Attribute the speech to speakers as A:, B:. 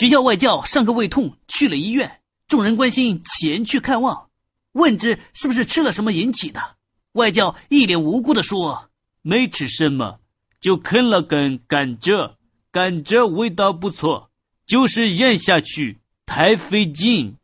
A: 学校外教上课胃痛，去了医院。众人关心，前去看望，问之是不是吃了什么引起的。外教一脸无辜的说：“
B: 没吃什么，就啃了根甘蔗，甘蔗味道不错，就是咽下去太费劲。”